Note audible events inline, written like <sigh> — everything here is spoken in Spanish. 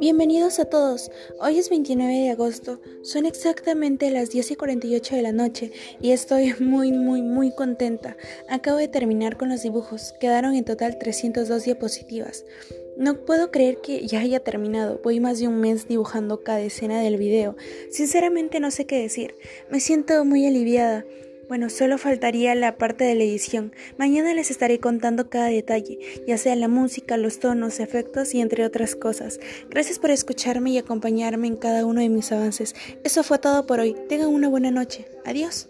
Bienvenidos a todos. Hoy es 29 de agosto, son exactamente las 10 y 48 de la noche y estoy <laughs> muy muy muy contenta. Acabo de terminar con los dibujos, quedaron en total 302 diapositivas. No puedo creer que ya haya terminado, voy más de un mes dibujando cada escena del video. Sinceramente no sé qué decir, me siento muy aliviada. Bueno, solo faltaría la parte de la edición. Mañana les estaré contando cada detalle, ya sea la música, los tonos, efectos y entre otras cosas. Gracias por escucharme y acompañarme en cada uno de mis avances. Eso fue todo por hoy. Tengan una buena noche. Adiós.